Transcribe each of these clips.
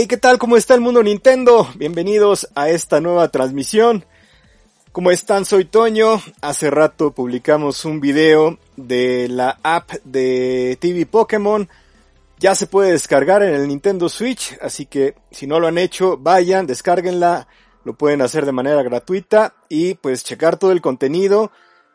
Hey, ¿qué tal? ¿Cómo está el mundo Nintendo? Bienvenidos a esta nueva transmisión. ¿Cómo están? Soy Toño. Hace rato publicamos un video de la app de TV Pokémon. Ya se puede descargar en el Nintendo Switch, así que si no lo han hecho, vayan, descárguenla. Lo pueden hacer de manera gratuita y pues checar todo el contenido.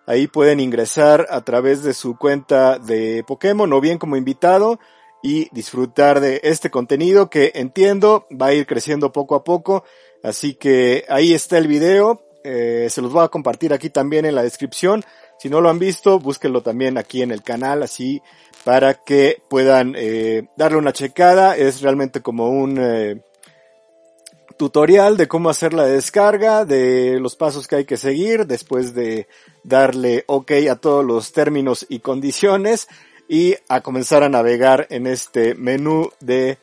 Ahí pueden ingresar a través de su cuenta de Pokémon o bien como invitado y disfrutar de este contenido que entiendo va a ir creciendo poco a poco. Así que ahí está el video. Eh, se los voy a compartir aquí también en la descripción. Si no lo han visto, búsquenlo también aquí en el canal, así para que puedan eh, darle una checada. Es realmente como un eh, tutorial de cómo hacer la descarga, de los pasos que hay que seguir después de darle OK a todos los términos y condiciones y a comenzar a navegar en este menú de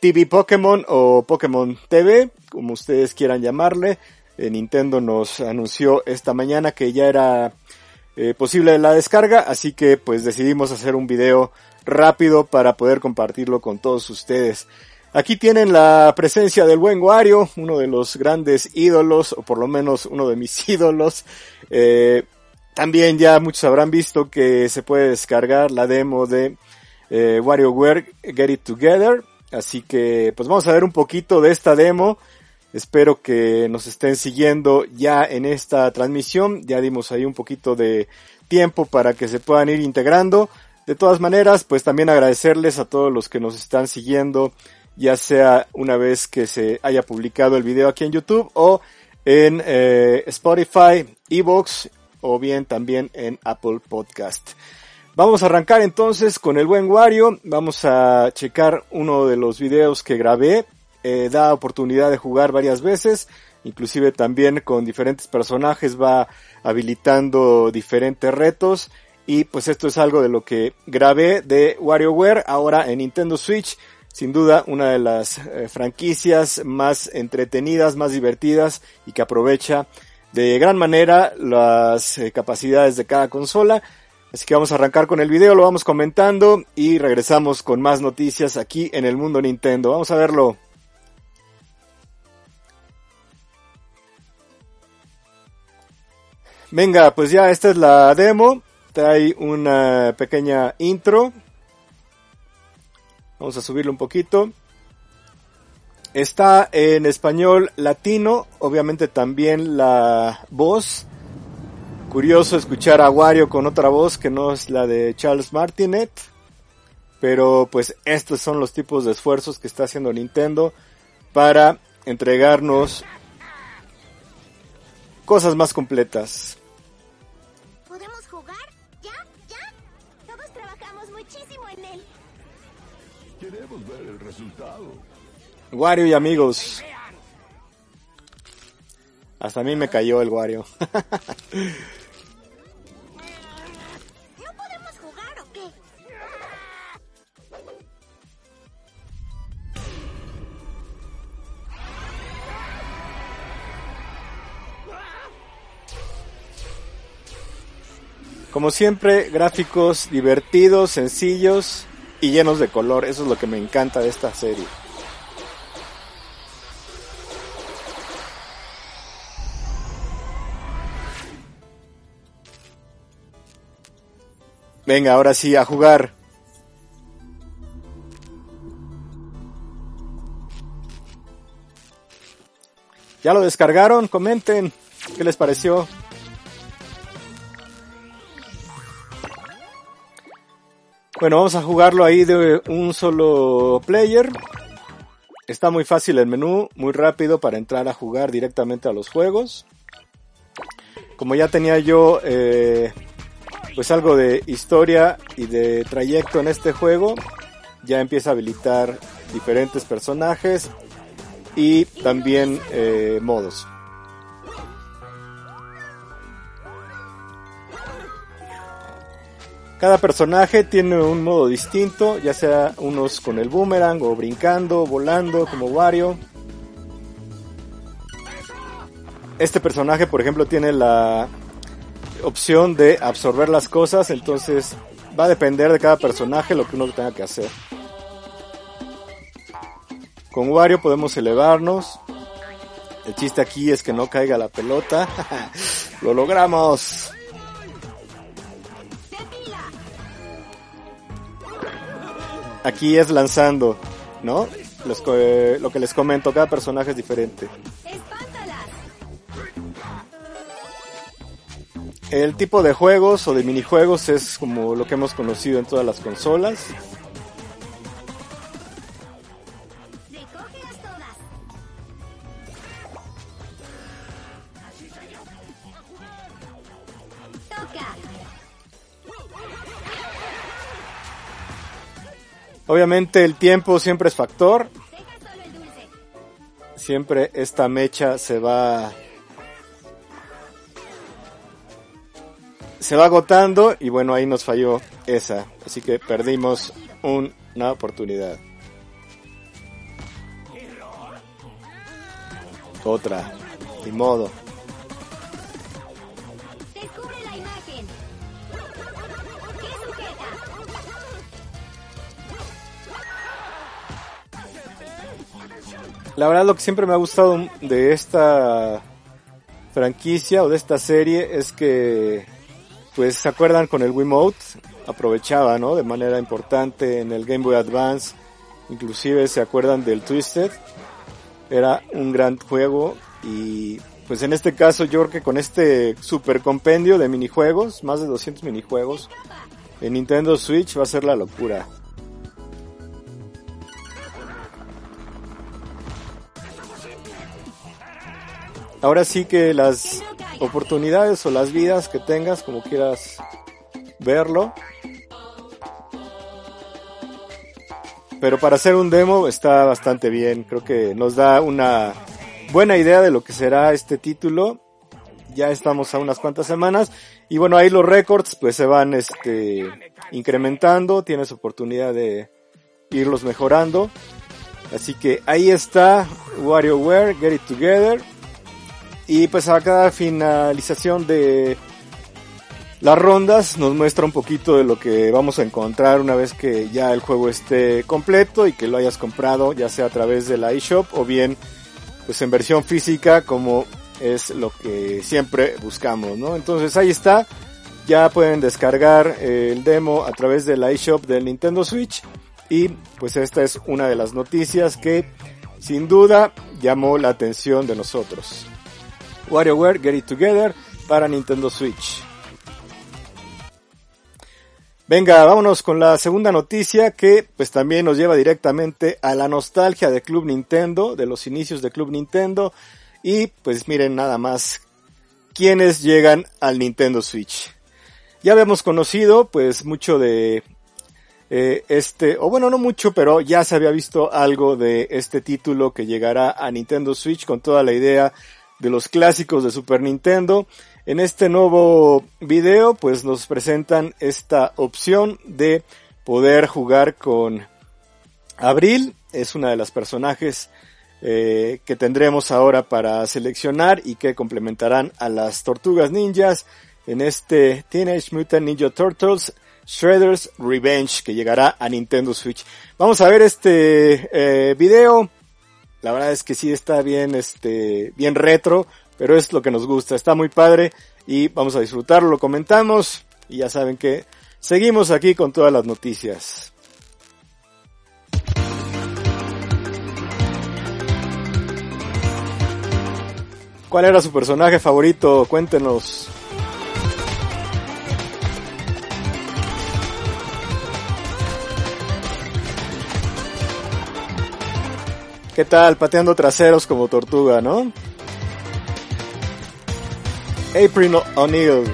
TV Pokémon o Pokémon TV, como ustedes quieran llamarle. Eh, Nintendo nos anunció esta mañana que ya era eh, posible la descarga, así que pues decidimos hacer un video rápido para poder compartirlo con todos ustedes. Aquí tienen la presencia del buen Wario, uno de los grandes ídolos, o por lo menos uno de mis ídolos. Eh, también ya muchos habrán visto que se puede descargar la demo de eh, WarioWare Get It Together. Así que pues vamos a ver un poquito de esta demo. Espero que nos estén siguiendo ya en esta transmisión. Ya dimos ahí un poquito de tiempo para que se puedan ir integrando. De todas maneras, pues también agradecerles a todos los que nos están siguiendo, ya sea una vez que se haya publicado el video aquí en YouTube o en eh, Spotify, Evox o bien también en Apple Podcast. Vamos a arrancar entonces con el buen Wario. Vamos a checar uno de los videos que grabé. Eh, da oportunidad de jugar varias veces. Inclusive también con diferentes personajes va habilitando diferentes retos. Y pues esto es algo de lo que grabé de WarioWare ahora en Nintendo Switch. Sin duda una de las eh, franquicias más entretenidas, más divertidas y que aprovecha de gran manera las eh, capacidades de cada consola. Así que vamos a arrancar con el video, lo vamos comentando y regresamos con más noticias aquí en el mundo Nintendo. Vamos a verlo. Venga, pues ya esta es la demo. Trae una pequeña intro. Vamos a subirlo un poquito. Está en español latino, obviamente también la voz. Curioso escuchar a Wario con otra voz que no es la de Charles Martinet. Pero pues estos son los tipos de esfuerzos que está haciendo Nintendo para entregarnos cosas más completas. Wario y amigos. Hasta a mí me cayó el Wario. ¿No podemos jugar o qué? Como siempre, gráficos divertidos, sencillos y llenos de color. Eso es lo que me encanta de esta serie. Venga, ahora sí, a jugar. ¿Ya lo descargaron? Comenten. ¿Qué les pareció? Bueno, vamos a jugarlo ahí de un solo player. Está muy fácil el menú, muy rápido para entrar a jugar directamente a los juegos. Como ya tenía yo eh, pues algo de historia y de trayecto en este juego, ya empieza a habilitar diferentes personajes y también eh, modos. Cada personaje tiene un modo distinto, ya sea unos con el boomerang o brincando, volando como Wario. Este personaje, por ejemplo, tiene la opción de absorber las cosas, entonces va a depender de cada personaje lo que uno tenga que hacer. Con Wario podemos elevarnos. El chiste aquí es que no caiga la pelota. lo logramos. Aquí es lanzando, ¿no? Eh, lo que les comento, cada personaje es diferente. El tipo de juegos o de minijuegos es como lo que hemos conocido en todas las consolas. Obviamente el tiempo siempre es factor. Siempre esta mecha se va se va agotando y bueno, ahí nos falló esa, así que perdimos un- una oportunidad. Otra, ni modo. La verdad lo que siempre me ha gustado de esta franquicia o de esta serie es que pues se acuerdan con el Wiimote aprovechaba, ¿no? De manera importante en el Game Boy Advance, inclusive se acuerdan del Twisted, era un gran juego y pues en este caso yo creo que con este super compendio de minijuegos, más de 200 minijuegos en Nintendo Switch va a ser la locura. Ahora sí que las oportunidades o las vidas que tengas, como quieras verlo. Pero para hacer un demo está bastante bien. Creo que nos da una buena idea de lo que será este título. Ya estamos a unas cuantas semanas. Y bueno, ahí los récords pues se van este incrementando. Tienes oportunidad de irlos mejorando. Así que ahí está WarioWare, Get It Together. Y pues a cada finalización de las rondas nos muestra un poquito de lo que vamos a encontrar una vez que ya el juego esté completo y que lo hayas comprado ya sea a través de la eShop o bien pues en versión física como es lo que siempre buscamos, ¿no? Entonces ahí está, ya pueden descargar el demo a través de la eShop del Nintendo Switch y pues esta es una de las noticias que sin duda llamó la atención de nosotros. WarioWare Get It Together para Nintendo Switch. Venga, vámonos con la segunda noticia que pues también nos lleva directamente a la nostalgia de Club Nintendo, de los inicios de Club Nintendo y pues miren nada más quienes llegan al Nintendo Switch. Ya habíamos conocido pues mucho de eh, este, o bueno no mucho, pero ya se había visto algo de este título que llegará a Nintendo Switch con toda la idea de los clásicos de Super Nintendo. En este nuevo video pues nos presentan esta opción de poder jugar con Abril. Es una de las personajes eh, que tendremos ahora para seleccionar y que complementarán a las tortugas ninjas en este Teenage Mutant Ninja Turtles Shredder's Revenge que llegará a Nintendo Switch. Vamos a ver este eh, video. La verdad es que sí está bien, este, bien retro, pero es lo que nos gusta. Está muy padre y vamos a disfrutarlo, lo comentamos y ya saben que seguimos aquí con todas las noticias. ¿Cuál era su personaje favorito? Cuéntenos. ¿Qué tal? Pateando traseros como tortuga, ¿no? April O'Neill,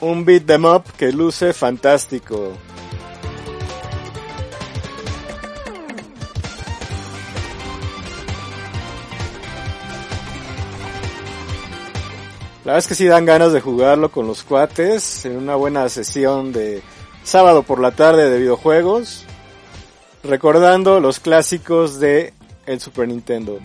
Un beat them up que luce fantástico. La verdad es que sí dan ganas de jugarlo con los cuates en una buena sesión de sábado por la tarde de videojuegos, recordando los clásicos de el Super Nintendo.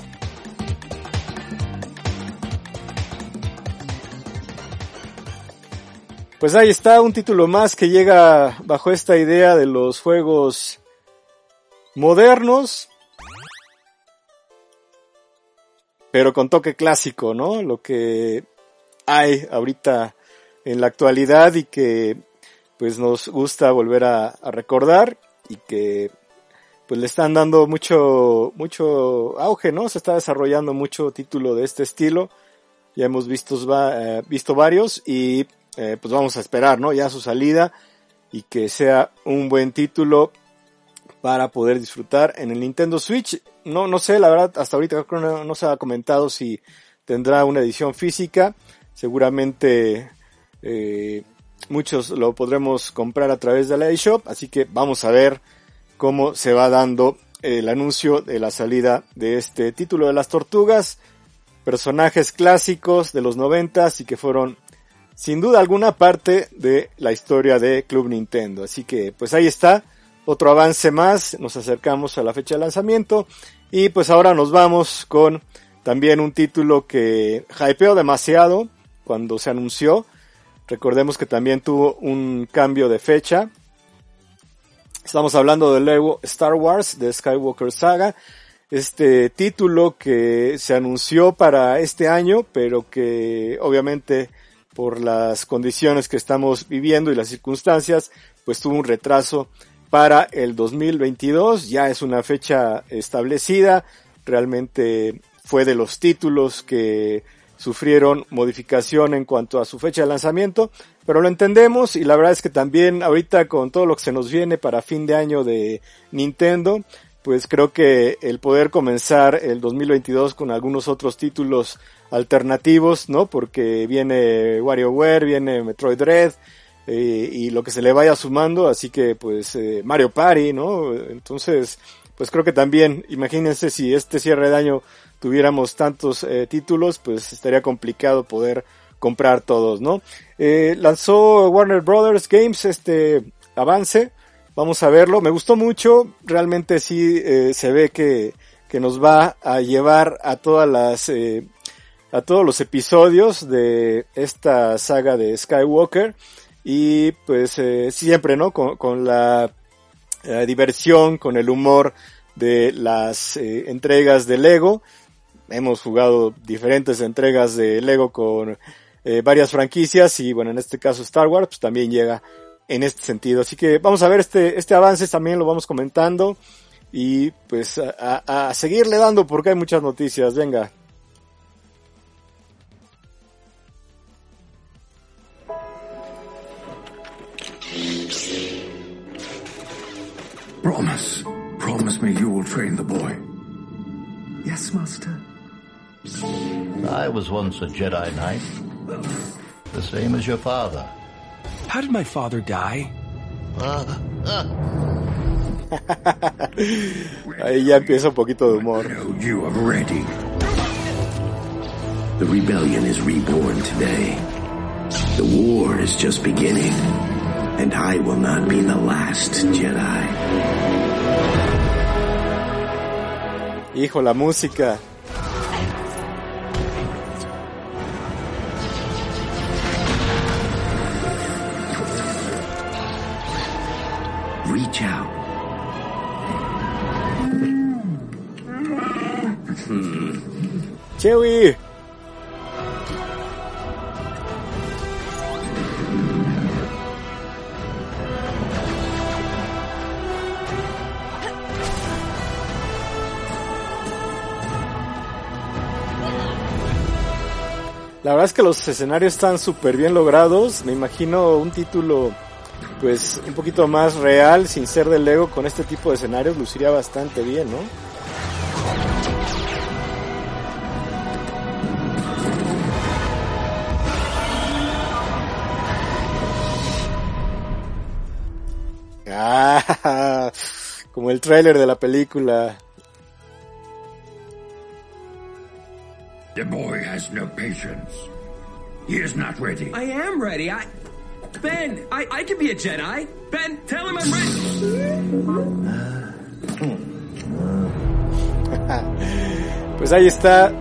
Pues ahí está un título más que llega bajo esta idea de los juegos modernos, pero con toque clásico, ¿no? Lo que hay ahorita en la actualidad y que pues nos gusta volver a, recordar y que pues le están dando mucho mucho auge, ¿no? Se está desarrollando mucho título de este estilo. Ya hemos visto, eh, visto varios y eh, pues vamos a esperar, ¿no? Ya su salida y que sea un buen título para poder disfrutar en el Nintendo Switch. No, no sé, la verdad, hasta ahorita creo no, no se ha comentado si tendrá una edición física. Seguramente eh, muchos lo podremos comprar a través de la eShop, así que vamos a ver cómo se va dando el anuncio de la salida de este título de las tortugas, personajes clásicos de los noventas y que fueron sin duda alguna parte de la historia de Club Nintendo. Así que pues ahí está, otro avance más, nos acercamos a la fecha de lanzamiento y pues ahora nos vamos con también un título que hypeó demasiado, cuando se anunció. Recordemos que también tuvo un cambio de fecha. Estamos hablando del Lego Star Wars de Skywalker Saga. Este título que se anunció para este año, pero que obviamente por las condiciones que estamos viviendo y las circunstancias, pues tuvo un retraso para el 2022. Ya es una fecha establecida. Realmente fue de los títulos que sufrieron modificación en cuanto a su fecha de lanzamiento, pero lo entendemos y la verdad es que también ahorita con todo lo que se nos viene para fin de año de Nintendo, pues creo que el poder comenzar el 2022 con algunos otros títulos alternativos, ¿no? Porque viene WarioWare, viene Metroid Dread eh, y lo que se le vaya sumando, así que pues eh, Mario Party, ¿no? Entonces, pues creo que también, imagínense si este cierre de año tuviéramos tantos eh, títulos, pues estaría complicado poder comprar todos, ¿no? Eh, lanzó Warner Brothers Games este avance, vamos a verlo, me gustó mucho, realmente sí eh, se ve que, que nos va a llevar a todas las, eh, a todos los episodios de esta saga de Skywalker y pues eh, siempre, ¿no? Con, con la eh, diversión, con el humor de las eh, entregas de Lego hemos jugado diferentes entregas de Lego con eh, varias franquicias y bueno, en este caso Star Wars pues también llega en este sentido. Así que vamos a ver este, este avance también lo vamos comentando y pues a, a seguirle dando porque hay muchas noticias. Venga. Promise. Promise me you will train the boy. Yes, Master. I was once a Jedi Knight. The same as your father. How did my father die? Ahí ya empieza un poquito de humor. No, you are ready. The rebellion is reborn today. The war is just beginning. And I will not be the last Jedi. Hijo, la música. Reach out. Hmm. Chewie. La verdad es que los escenarios están súper bien logrados. Me imagino un título pues un poquito más real, sin ser de Lego, con este tipo de escenarios luciría bastante bien, ¿no? Ah, como el tráiler de la película. The boy has no patience. He is not ready. I am ready. I. Ben, I, I can be a Jedi. Ben, tell him I'm ready. pues ahí está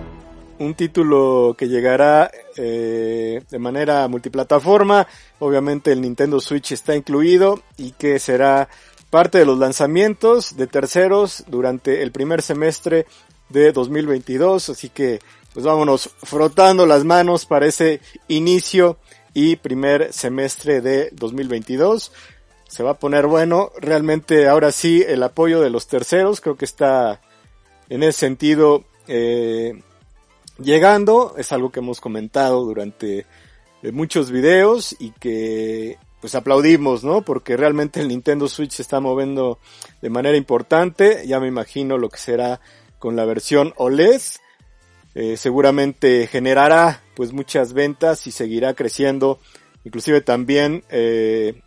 un título que llegará eh, de manera multiplataforma. Obviamente el Nintendo Switch está incluido y que será parte de los lanzamientos de terceros durante el primer semestre de 2022. Así que pues vámonos frotando las manos para ese inicio y primer semestre de 2022. Se va a poner bueno. Realmente ahora sí el apoyo de los terceros creo que está en ese sentido eh, llegando. Es algo que hemos comentado durante eh, muchos videos y que pues aplaudimos, ¿no? Porque realmente el Nintendo Switch se está moviendo de manera importante. Ya me imagino lo que será con la versión OLED eh, seguramente generará pues muchas ventas y seguirá creciendo. Inclusive también eh,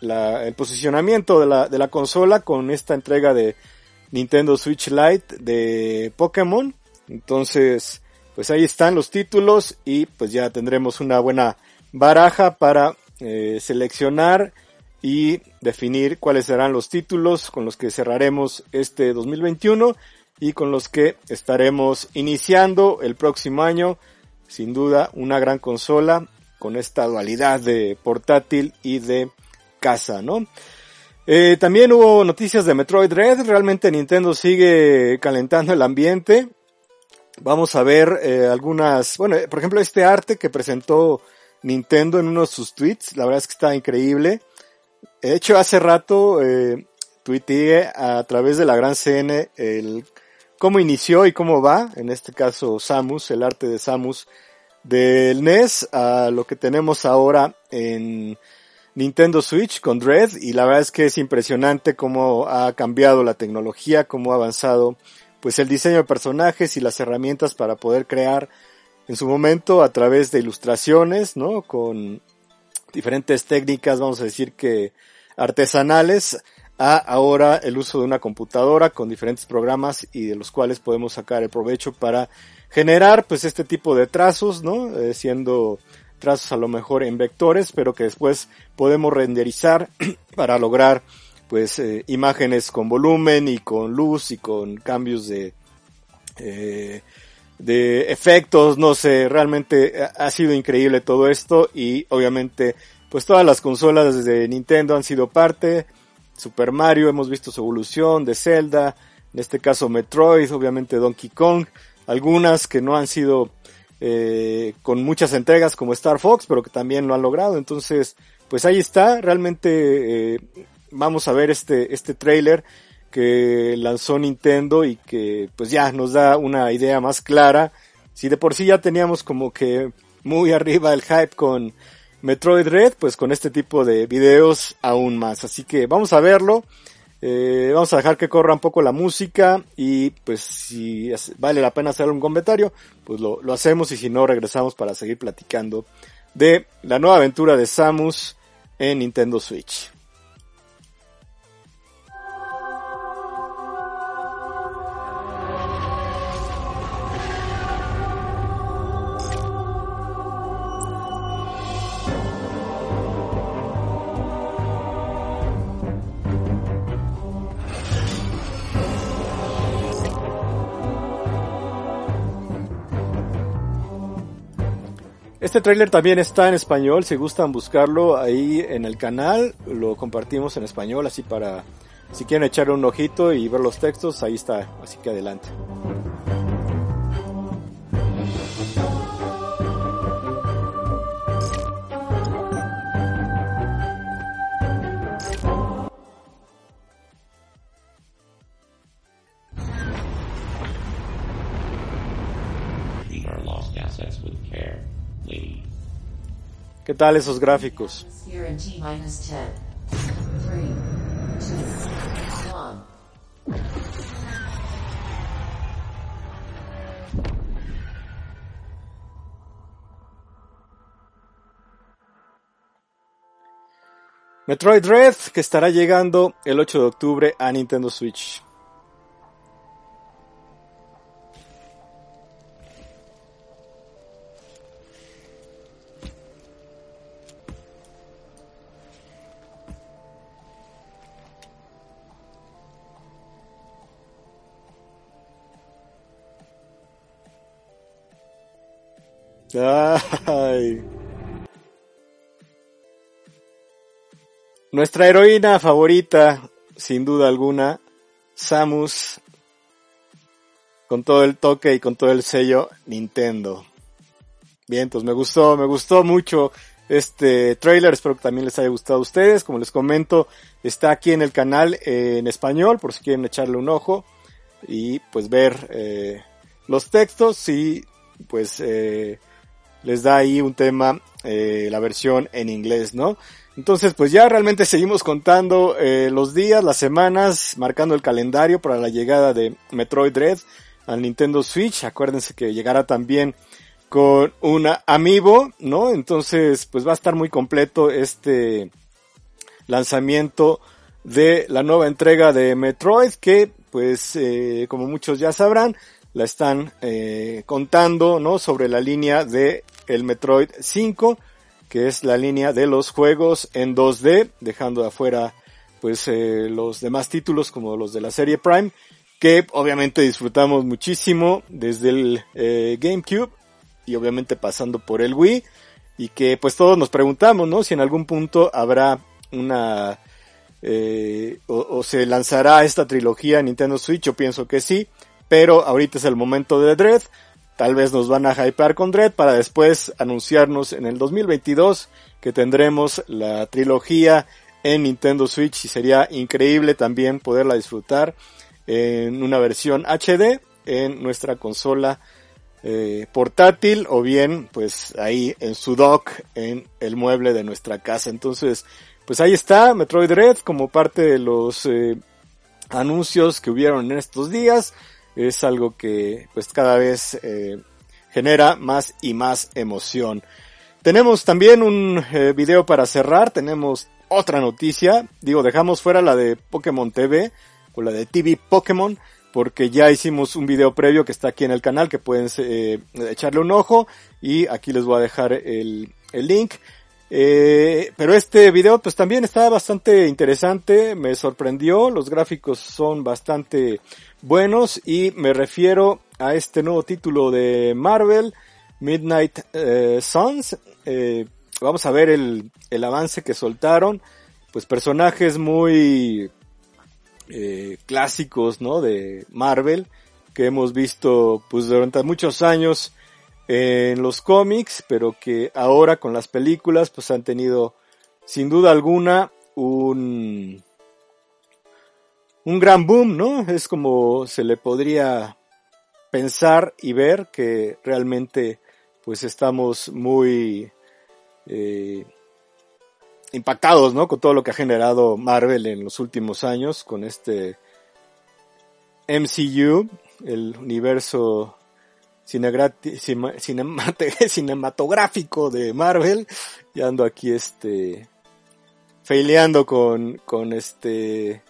la, el posicionamiento de la, de la consola con esta entrega de Nintendo Switch Lite de Pokémon. Entonces pues ahí están los títulos y pues ya tendremos una buena baraja para eh, seleccionar y definir cuáles serán los títulos con los que cerraremos este 2021 y con los que estaremos iniciando el próximo año. Sin duda, una gran consola con esta dualidad de portátil y de casa, ¿no? Eh, también hubo noticias de Metroid Red. Realmente Nintendo sigue calentando el ambiente. Vamos a ver eh, algunas, bueno, por ejemplo, este arte que presentó Nintendo en uno de sus tweets. La verdad es que está increíble. De hecho, hace rato eh, tuiteé a través de la gran CN el cómo inició y cómo va, en este caso Samus, el arte de Samus del NES a lo que tenemos ahora en Nintendo Switch con Dread y la verdad es que es impresionante cómo ha cambiado la tecnología, cómo ha avanzado pues el diseño de personajes y las herramientas para poder crear en su momento a través de ilustraciones, ¿no? Con diferentes técnicas, vamos a decir que artesanales, a ahora el uso de una computadora con diferentes programas y de los cuales podemos sacar el provecho para generar pues este tipo de trazos, ¿no? Eh, siendo trazos a lo mejor en vectores, pero que después podemos renderizar para lograr pues eh, imágenes con volumen y con luz y con cambios de eh, de efectos, no sé, realmente ha sido increíble todo esto y obviamente pues todas las consolas de Nintendo han sido parte, Super Mario, hemos visto su evolución de Zelda, en este caso Metroid, obviamente Donkey Kong, algunas que no han sido eh, con muchas entregas como Star Fox, pero que también lo han logrado. Entonces, pues ahí está, realmente eh, vamos a ver este, este trailer que lanzó Nintendo y que pues ya nos da una idea más clara. Si de por sí ya teníamos como que muy arriba el hype con Metroid Red, pues con este tipo de videos aún más. Así que vamos a verlo. Eh, vamos a dejar que corra un poco la música y pues si vale la pena hacer un comentario, pues lo, lo hacemos y si no regresamos para seguir platicando de la nueva aventura de Samus en Nintendo Switch. Este tráiler también está en español, si gustan buscarlo ahí en el canal, lo compartimos en español, así para si quieren echar un ojito y ver los textos, ahí está, así que adelante. ¿Qué tal esos gráficos? Metroid Dread, que estará llegando el 8 de octubre a Nintendo Switch. Nuestra heroína favorita, sin duda alguna, Samus, con todo el toque y con todo el sello Nintendo. Bien, pues me gustó, me gustó mucho este trailer, espero que también les haya gustado a ustedes, como les comento, está aquí en el canal en español, por si quieren echarle un ojo y pues ver eh, los textos y pues eh, les da ahí un tema, eh, la versión en inglés, ¿no? Entonces, pues ya realmente seguimos contando eh, los días, las semanas, marcando el calendario para la llegada de Metroid Dread al Nintendo Switch. Acuérdense que llegará también con una Amiibo, ¿no? Entonces, pues va a estar muy completo este lanzamiento de la nueva entrega de Metroid que, pues, eh, como muchos ya sabrán, la están eh, contando, ¿no? Sobre la línea de el Metroid 5, que es la línea de los juegos en 2D, dejando de afuera, pues, eh, los demás títulos como los de la serie Prime, que obviamente disfrutamos muchísimo desde el eh, GameCube y obviamente pasando por el Wii, y que pues todos nos preguntamos, ¿no? Si en algún punto habrá una eh, o, se lanzará esta trilogía en Nintendo Switch, yo pienso que sí, pero ahorita es el momento de Dread. Tal vez nos van a hypear con Dread para después anunciarnos en el 2022 que tendremos la trilogía en Nintendo Switch y sería increíble también poderla disfrutar en una versión HD en nuestra consola eh, portátil o bien pues ahí en su dock en el mueble de nuestra casa. Entonces pues ahí está Metroid Red como parte de los eh, anuncios que hubieron en estos días es algo que pues cada vez eh, genera más y más emoción. Tenemos también un eh, video para cerrar, tenemos otra noticia, digo, dejamos fuera la de Pokémon TV o la de TV Pokémon, porque ya hicimos un video previo que está aquí en el canal que pueden eh, echarle un ojo y aquí les voy a dejar el, el link. Eh, pero este video pues también está bastante interesante, me sorprendió, los gráficos son bastante buenos y me refiero a este nuevo título de Marvel, Midnight eh, Suns. Eh, vamos a ver el, el, avance que soltaron, pues personajes muy eh, clásicos, ¿no? De Marvel que hemos visto pues durante muchos años en los cómics, pero que ahora con las películas pues han tenido sin duda alguna un un gran boom, ¿no? Es como se le podría pensar y ver que realmente pues estamos muy eh, impactados, ¿no? Con todo lo que ha generado Marvel en los últimos años, con este MCU, el universo cinematográfico de Marvel, y ando aquí este, faileando con, con este,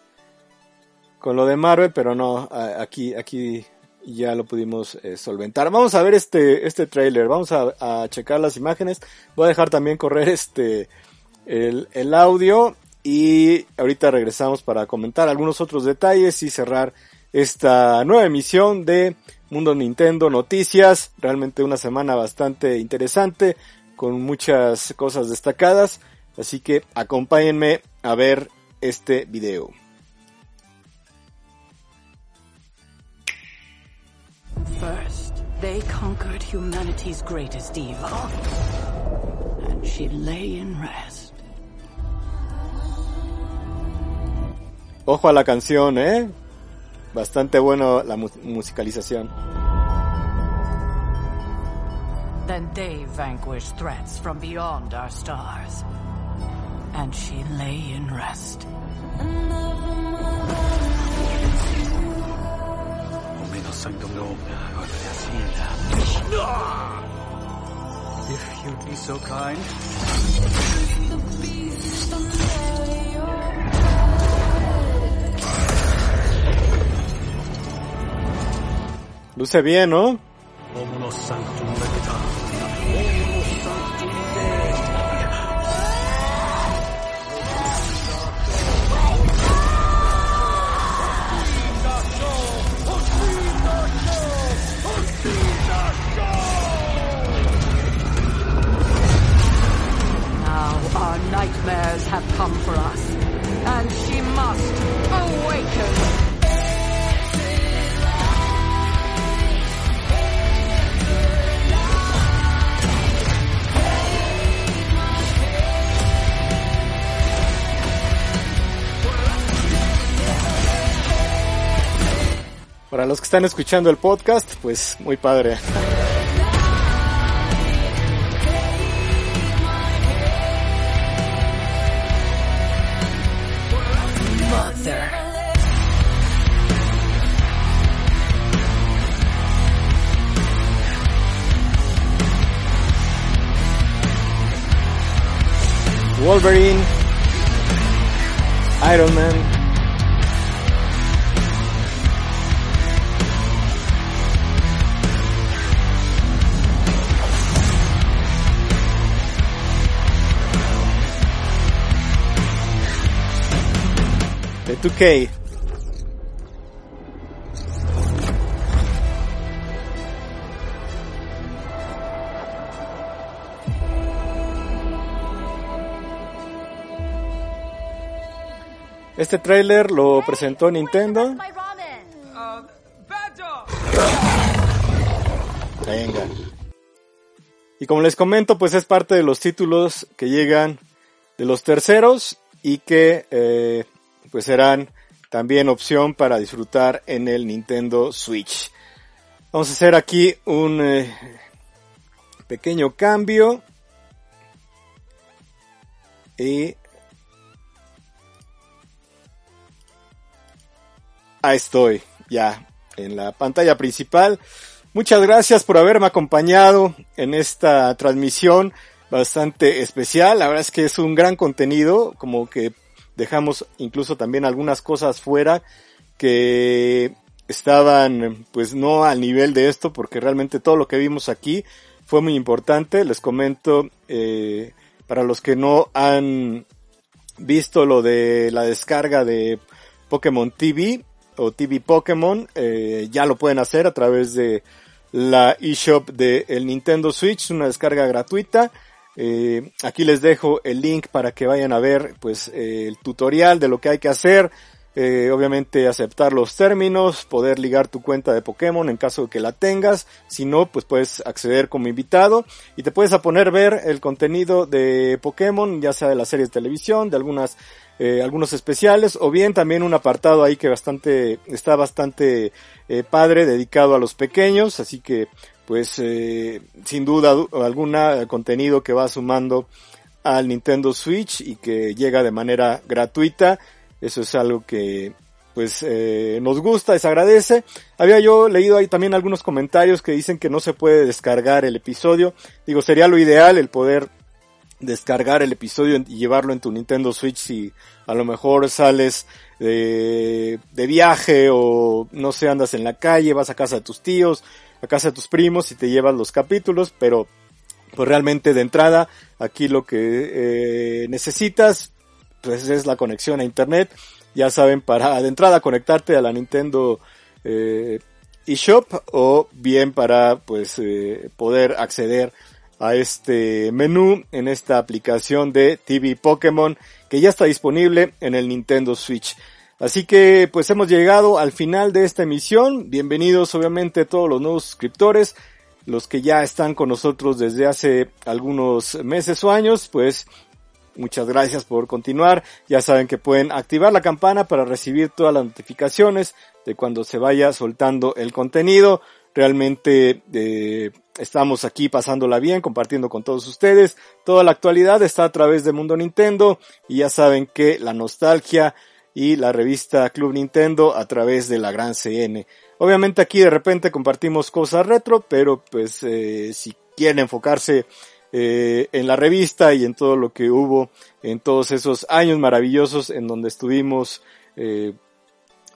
con lo de Marvel, pero no, aquí, aquí ya lo pudimos eh, solventar. Vamos a ver este, este trailer, vamos a, checar las imágenes, voy a dejar también correr este, el, el audio. Y ahorita regresamos para comentar algunos otros detalles y cerrar esta nueva emisión de Mundo Nintendo Noticias. Realmente una semana bastante interesante con muchas cosas destacadas. Así que acompáñenme a ver este video. First, they conquered humanity's greatest evil. And she lay in rest. Ojo a la canción, ¿eh? Bastante bueno la mu musicalización. Then they vanquished threats from beyond our stars. And she lay in rest. If you'd be so kind. Luce bien, ¿no? Los que están escuchando el podcast, pues muy padre. Wolverine, Iron Man, 2K. Este tráiler lo presentó Nintendo. Venga. Y como les comento, pues es parte de los títulos que llegan de los terceros y que eh, pues serán también opción para disfrutar en el Nintendo Switch. Vamos a hacer aquí un eh, pequeño cambio. Y ahí estoy, ya en la pantalla principal. Muchas gracias por haberme acompañado en esta transmisión bastante especial. La verdad es que es un gran contenido, como que dejamos incluso también algunas cosas fuera que estaban pues no al nivel de esto porque realmente todo lo que vimos aquí fue muy importante. Les comento eh, para los que no han visto lo de la descarga de Pokémon TV o TV Pokémon, eh, ya lo pueden hacer a través de la eShop de el Nintendo Switch, una descarga gratuita. Eh, aquí les dejo el link para que vayan a ver pues eh, el tutorial de lo que hay que hacer. Eh, obviamente aceptar los términos, poder ligar tu cuenta de Pokémon en caso de que la tengas. Si no, pues puedes acceder como invitado y te puedes a poner ver el contenido de Pokémon, ya sea de las series de televisión, de algunas eh, algunos especiales o bien también un apartado ahí que bastante está bastante eh, padre dedicado a los pequeños, así que pues eh, sin duda alguna contenido que va sumando al Nintendo Switch y que llega de manera gratuita. Eso es algo que pues eh, nos gusta, se agradece. Había yo leído ahí también algunos comentarios que dicen que no se puede descargar el episodio. Digo, sería lo ideal el poder descargar el episodio y llevarlo en tu Nintendo Switch si a lo mejor sales de, de viaje o no sé, andas en la calle, vas a casa de tus tíos, a casa de tus primos y te llevas los capítulos, pero pues realmente de entrada aquí lo que eh, necesitas pues es la conexión a internet ya saben para de entrada conectarte a la Nintendo eh, eShop o bien para pues eh, poder acceder a este menú en esta aplicación de TV Pokémon que ya está disponible en el Nintendo Switch. Así que pues hemos llegado al final de esta emisión. Bienvenidos obviamente todos los nuevos suscriptores, los que ya están con nosotros desde hace algunos meses o años, pues muchas gracias por continuar. Ya saben que pueden activar la campana para recibir todas las notificaciones de cuando se vaya soltando el contenido. Realmente eh, estamos aquí pasándola bien, compartiendo con todos ustedes. Toda la actualidad está a través de Mundo Nintendo y ya saben que la nostalgia y la revista Club Nintendo a través de la Gran CN. Obviamente aquí de repente compartimos cosas retro, pero pues eh, si quieren enfocarse eh, en la revista y en todo lo que hubo en todos esos años maravillosos en donde estuvimos eh,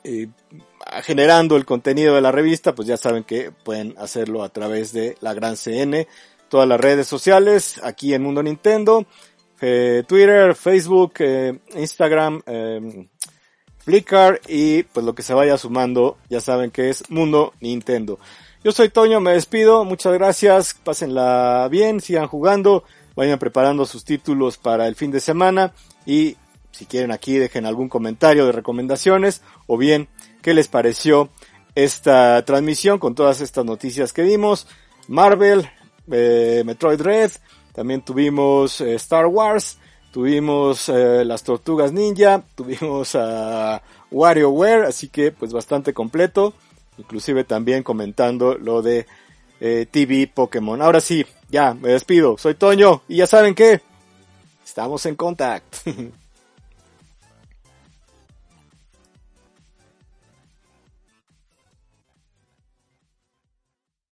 eh, generando el contenido de la revista, pues ya saben que pueden hacerlo a través de la Gran CN, todas las redes sociales, aquí en Mundo Nintendo, eh, Twitter, Facebook, eh, Instagram, eh, Y pues lo que se vaya sumando, ya saben que es Mundo Nintendo. Yo soy Toño, me despido, muchas gracias, pásenla bien, sigan jugando, vayan preparando sus títulos para el fin de semana y si quieren aquí dejen algún comentario de recomendaciones o bien qué les pareció esta transmisión con todas estas noticias que vimos. Marvel, eh, Metroid Red, también tuvimos eh, Star Wars, tuvimos eh, las Tortugas Ninja, tuvimos a WarioWare, así que pues bastante completo, inclusive también comentando lo de eh, TV Pokémon. Ahora sí, ya me despido, soy Toño y ya saben que estamos en contacto.